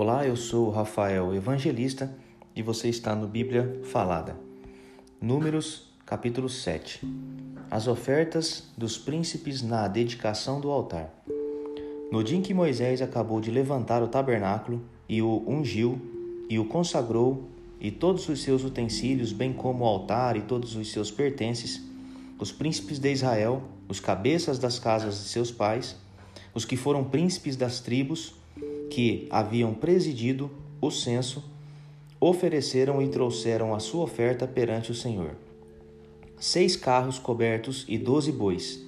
Olá, eu sou Rafael Evangelista e você está no Bíblia Falada. Números, capítulo 7. As ofertas dos príncipes na dedicação do altar. No dia em que Moisés acabou de levantar o tabernáculo e o ungiu e o consagrou e todos os seus utensílios, bem como o altar e todos os seus pertences, os príncipes de Israel, os cabeças das casas de seus pais, os que foram príncipes das tribos, que haviam presidido o censo, ofereceram e trouxeram a sua oferta perante o Senhor. Seis carros cobertos e doze bois.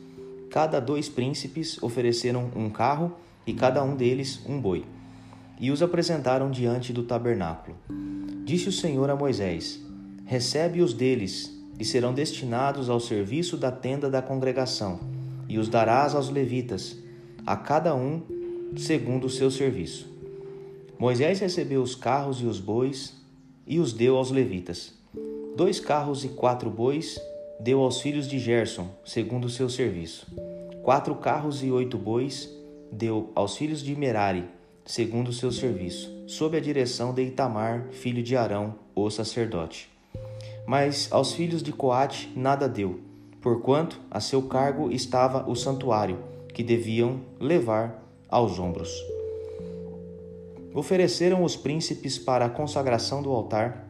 Cada dois príncipes ofereceram um carro e cada um deles um boi. E os apresentaram diante do tabernáculo. Disse o Senhor a Moisés: Recebe os deles, e serão destinados ao serviço da tenda da congregação, e os darás aos levitas, a cada um segundo o seu serviço. Moisés recebeu os carros e os bois e os deu aos levitas. Dois carros e quatro bois deu aos filhos de Gerson, segundo o seu serviço. Quatro carros e oito bois deu aos filhos de Merari, segundo o seu serviço, sob a direção de Itamar, filho de Arão, o sacerdote. Mas aos filhos de Coate nada deu, porquanto a seu cargo estava o santuário, que deviam levar aos ombros. Ofereceram os príncipes para a consagração do altar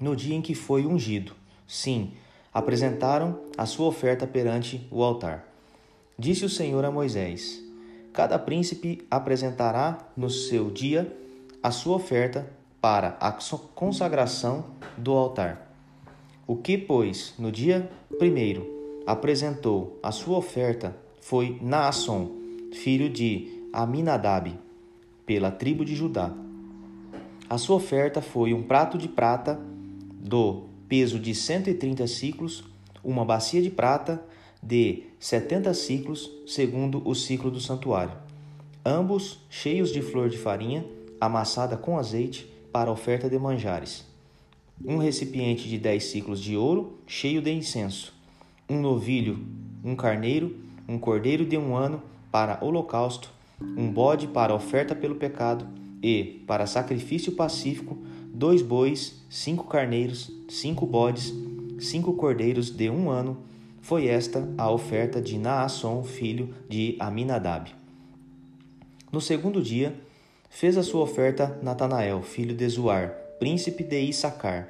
no dia em que foi ungido. Sim, apresentaram a sua oferta perante o altar. Disse o Senhor a Moisés: Cada príncipe apresentará no seu dia a sua oferta para a consagração do altar. O que, pois, no dia primeiro apresentou a sua oferta foi Naasson, filho de Aminadab, pela tribo de Judá. A sua oferta foi um prato de prata do peso de 130 ciclos, uma bacia de prata de 70 ciclos, segundo o ciclo do santuário, ambos cheios de flor de farinha, amassada com azeite, para oferta de manjares. Um recipiente de 10 ciclos de ouro, cheio de incenso. Um novilho, um carneiro, um cordeiro de um ano para holocausto um bode para oferta pelo pecado e, para sacrifício pacífico, dois bois, cinco carneiros, cinco bodes, cinco cordeiros de um ano. Foi esta a oferta de Naasson, filho de Aminadab. No segundo dia, fez a sua oferta Natanael, filho de Zuar, príncipe de Issacar.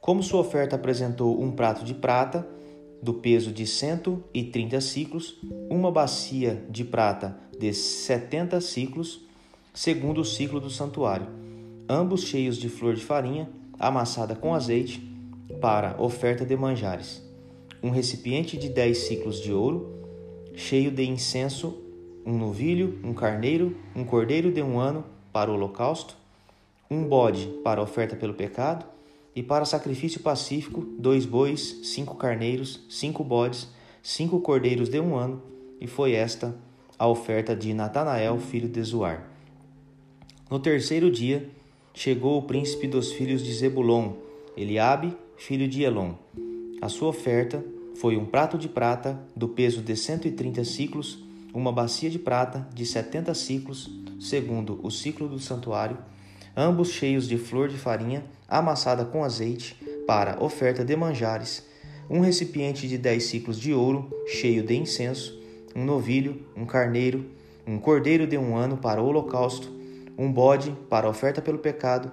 Como sua oferta apresentou um prato de prata, do peso de cento e trinta ciclos, uma bacia de prata de setenta ciclos, segundo o ciclo do santuário, ambos cheios de flor de farinha, amassada com azeite, para oferta de manjares, um recipiente de dez ciclos de ouro, cheio de incenso, um novilho, um carneiro, um cordeiro de um ano para o holocausto, um bode para oferta pelo pecado, e para sacrifício pacífico, dois bois, cinco carneiros, cinco bodes, cinco cordeiros de um ano, e foi esta a oferta de Natanael, filho de Zuar. No terceiro dia, chegou o príncipe dos filhos de Zebulon, Eliabe, filho de Elon. A sua oferta foi um prato de prata do peso de cento e trinta ciclos, uma bacia de prata de setenta ciclos, segundo o ciclo do santuário, ambos cheios de flor de farinha amassada com azeite, para oferta de manjares, um recipiente de dez ciclos de ouro, cheio de incenso, um novilho, um carneiro, um cordeiro de um ano para o holocausto, um bode para oferta pelo pecado,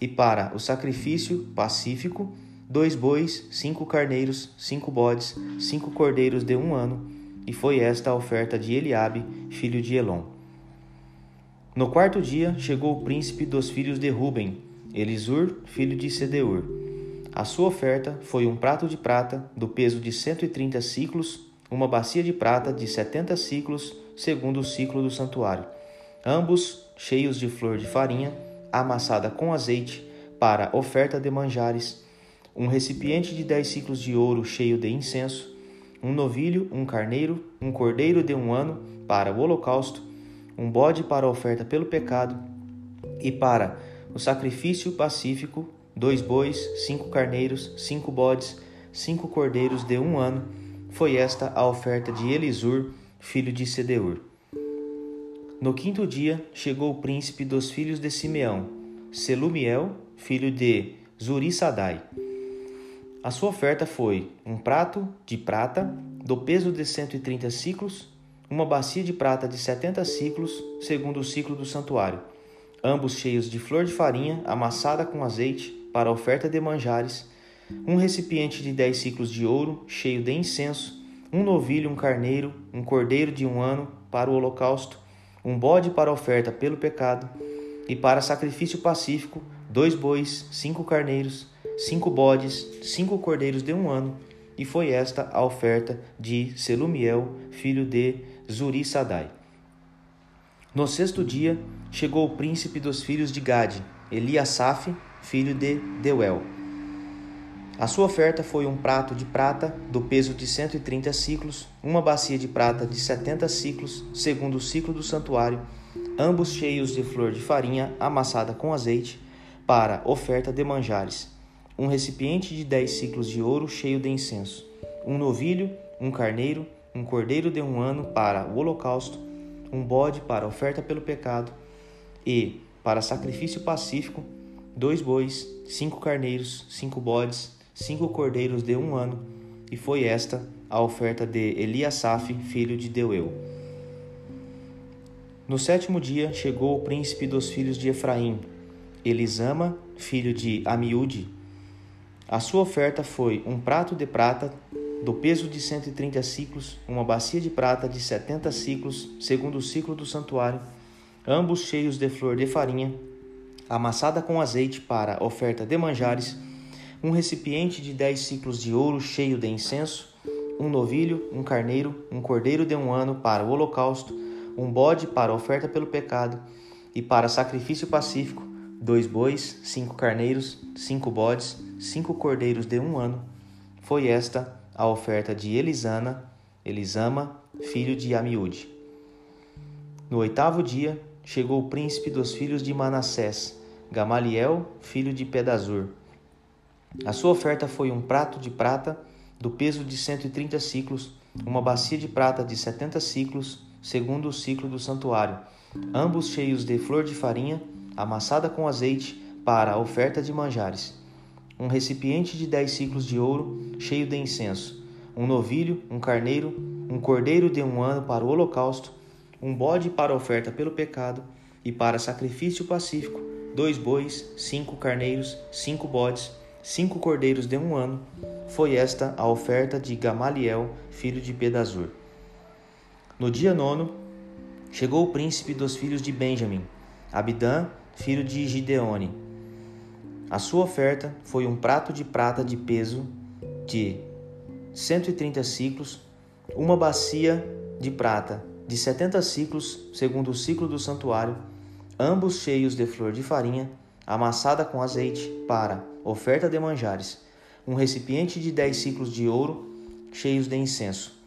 e para o sacrifício pacífico, dois bois, cinco carneiros, cinco bodes, cinco cordeiros de um ano, e foi esta a oferta de Eliabe, filho de Elon. No quarto dia chegou o príncipe dos filhos de Ruben, Elisur, filho de Sedeur. A sua oferta foi um prato de prata do peso de cento e trinta ciclos, uma bacia de prata de setenta ciclos, segundo o ciclo do santuário, ambos cheios de flor de farinha, amassada com azeite, para oferta de manjares, um recipiente de dez ciclos de ouro cheio de incenso, um novilho, um carneiro, um cordeiro de um ano para o holocausto, um bode para oferta pelo pecado, e para o sacrifício pacífico, dois bois, cinco carneiros, cinco bodes, cinco cordeiros de um ano, foi esta a oferta de Elisur, filho de Sedeur. No quinto dia chegou o príncipe dos filhos de Simeão, Selumiel, filho de Zurissadai. A sua oferta foi um prato de prata do peso de 130 ciclos, uma bacia de prata de 70 ciclos, segundo o ciclo do santuário, ambos cheios de flor de farinha amassada com azeite para oferta de manjares, um recipiente de 10 ciclos de ouro cheio de incenso, um novilho, um carneiro, um cordeiro de um ano para o holocausto, um bode para oferta pelo pecado, e para sacrifício pacífico, dois bois, cinco carneiros, cinco bodes, cinco cordeiros de um ano, e foi esta a oferta de Selumiel, filho de Zurissadai. No sexto dia, chegou o príncipe dos filhos de Gade, Eliasaf, filho de Deuel. A sua oferta foi um prato de prata do peso de 130 ciclos, uma bacia de prata de 70 ciclos, segundo o ciclo do santuário, ambos cheios de flor de farinha amassada com azeite, para oferta de manjares, um recipiente de 10 ciclos de ouro cheio de incenso, um novilho, um carneiro, um cordeiro de um ano para o holocausto, um bode para oferta pelo pecado e, para sacrifício pacífico, dois bois, cinco carneiros, cinco bodes, cinco cordeiros de um ano, e foi esta a oferta de Eliasaf, filho de Deuel. No sétimo dia chegou o príncipe dos filhos de Efraim, Elisama, filho de Amiúde. A sua oferta foi um prato de prata do peso de 130 ciclos, uma bacia de prata de 70 ciclos, segundo o ciclo do santuário, ambos cheios de flor de farinha, amassada com azeite para oferta de manjares, um recipiente de dez ciclos de ouro cheio de incenso, um novilho, um carneiro, um cordeiro de um ano para o holocausto, um bode para oferta pelo pecado e para sacrifício pacífico, dois bois, cinco carneiros, cinco bodes, cinco cordeiros de um ano. Foi esta a oferta de Elisana, Elisama, filho de Amiúde. No oitavo dia, chegou o príncipe dos filhos de Manassés, Gamaliel, filho de Pedazur. A sua oferta foi um prato de prata do peso de 130 ciclos, uma bacia de prata de 70 ciclos, segundo o ciclo do santuário, ambos cheios de flor de farinha, amassada com azeite, para a oferta de manjares. Um recipiente de 10 ciclos de ouro, cheio de incenso, um novilho, um carneiro, um cordeiro de um ano para o holocausto, um bode para oferta pelo pecado e para sacrifício pacífico, dois bois, cinco carneiros, cinco bodes, cinco cordeiros de um ano, foi esta a oferta de Gamaliel, filho de Pedazur. No dia nono, chegou o príncipe dos filhos de Benjamim, Abidã, filho de Gideone. A sua oferta foi um prato de prata de peso de 130 ciclos, uma bacia de prata de 70 ciclos, segundo o ciclo do santuário, ambos cheios de flor de farinha, amassada com azeite, para oferta de manjares, um recipiente de dez ciclos de ouro, cheios de incenso,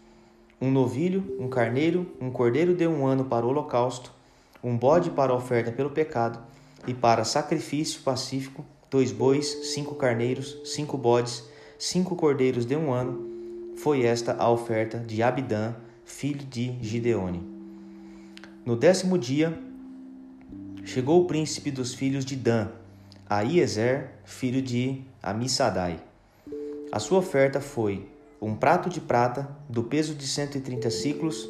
um novilho, um carneiro, um cordeiro de um ano para o holocausto, um bode para oferta pelo pecado, e para sacrifício pacífico, dois bois, cinco carneiros, cinco bodes, cinco cordeiros de um ano. Foi esta a oferta de Abidã, filho de Gideone. No décimo dia, chegou o príncipe dos filhos de Dan, Aiezer, filho de Amissadai. A sua oferta foi um prato de prata do peso de 130 ciclos,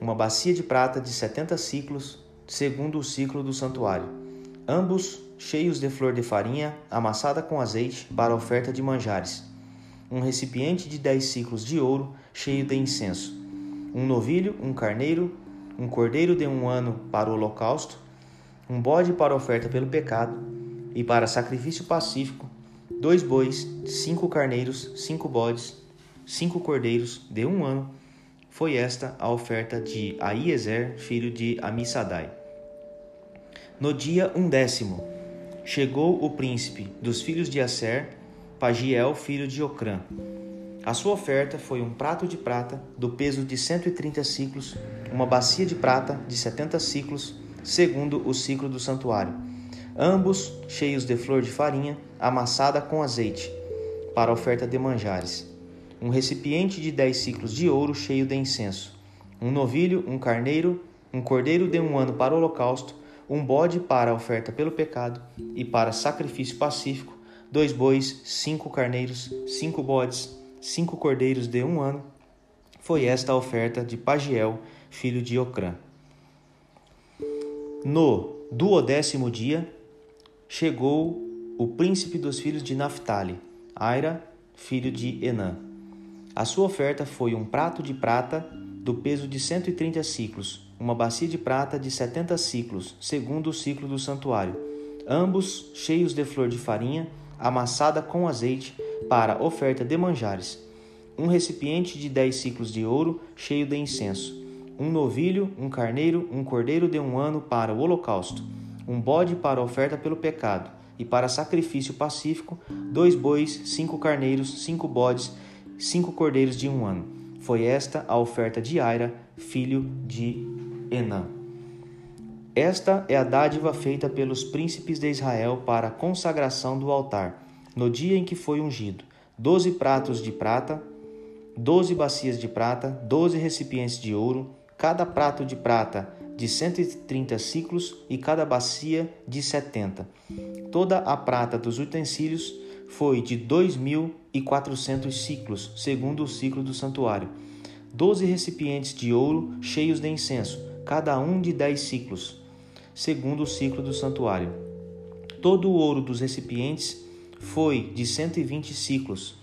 uma bacia de prata de 70 ciclos, segundo o ciclo do santuário, ambos cheios de flor de farinha amassada com azeite para oferta de manjares, um recipiente de 10 ciclos de ouro cheio de incenso, um novilho, um carneiro, um cordeiro de um ano para o holocausto, um bode para oferta pelo pecado, e para sacrifício pacífico, dois bois, cinco carneiros, cinco bodes, cinco cordeiros de um ano. Foi esta a oferta de Aiezer, filho de Amissadai. No dia undécimo, chegou o príncipe dos filhos de Aser, Pagiel, filho de Ocrã. A sua oferta foi um prato de prata do peso de 130 ciclos, uma bacia de prata de 70 ciclos, segundo o ciclo do santuário ambos cheios de flor de farinha amassada com azeite, para oferta de manjares. Um recipiente de dez ciclos de ouro cheio de incenso. Um novilho, um carneiro um cordeiro de um ano para o holocausto, um bode para a oferta pelo pecado e para sacrifício pacífico, dois bois, cinco carneiros, cinco bodes, cinco cordeiros de um ano. Foi esta a oferta de Pagiel, filho de Ocrã. No duodécimo dia, chegou o príncipe dos filhos de Naphtali, Aira, filho de Enã. A sua oferta foi um prato de prata do peso de 130 ciclos, uma bacia de prata de 70 ciclos, segundo o ciclo do santuário, ambos cheios de flor de farinha, amassada com azeite, para oferta de manjares, um recipiente de 10 ciclos de ouro, cheio de incenso, um novilho, um carneiro, um cordeiro de um ano para o holocausto, um bode para oferta pelo pecado, e para sacrifício pacífico, dois bois, cinco carneiros, cinco bodes, cinco cordeiros de um ano. Foi esta a oferta de Aira, filho de Enã. Esta é a dádiva feita pelos príncipes de Israel para a consagração do altar, no dia em que foi ungido: doze pratos de prata, doze bacias de prata, doze recipientes de ouro, cada prato de prata de 130 ciclos e cada bacia de 70. Toda a prata dos utensílios foi de 2.400 ciclos, segundo o ciclo do santuário. Doze recipientes de ouro cheios de incenso, cada um de dez ciclos, segundo o ciclo do santuário. Todo o ouro dos recipientes foi de 120 ciclos.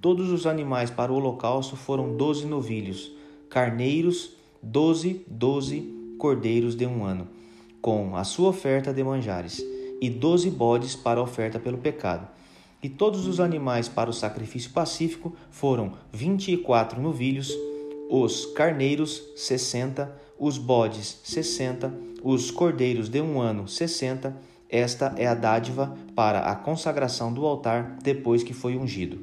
Todos os animais para o holocausto foram doze novilhos, carneiros, doze, doze cordeiros de um ano, com a sua oferta de manjares, e doze bodes para a oferta pelo pecado. E todos os animais para o sacrifício pacífico foram vinte e quatro novilhos, os carneiros sessenta, os bodes sessenta, os cordeiros de um ano sessenta. Esta é a dádiva para a consagração do altar depois que foi ungido.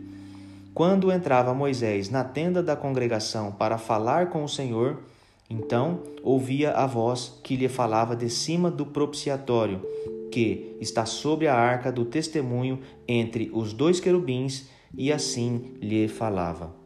Quando entrava Moisés na tenda da congregação para falar com o Senhor, então ouvia a voz que lhe falava de cima do propiciatório, que está sobre a arca do testemunho entre os dois querubins, e assim lhe falava.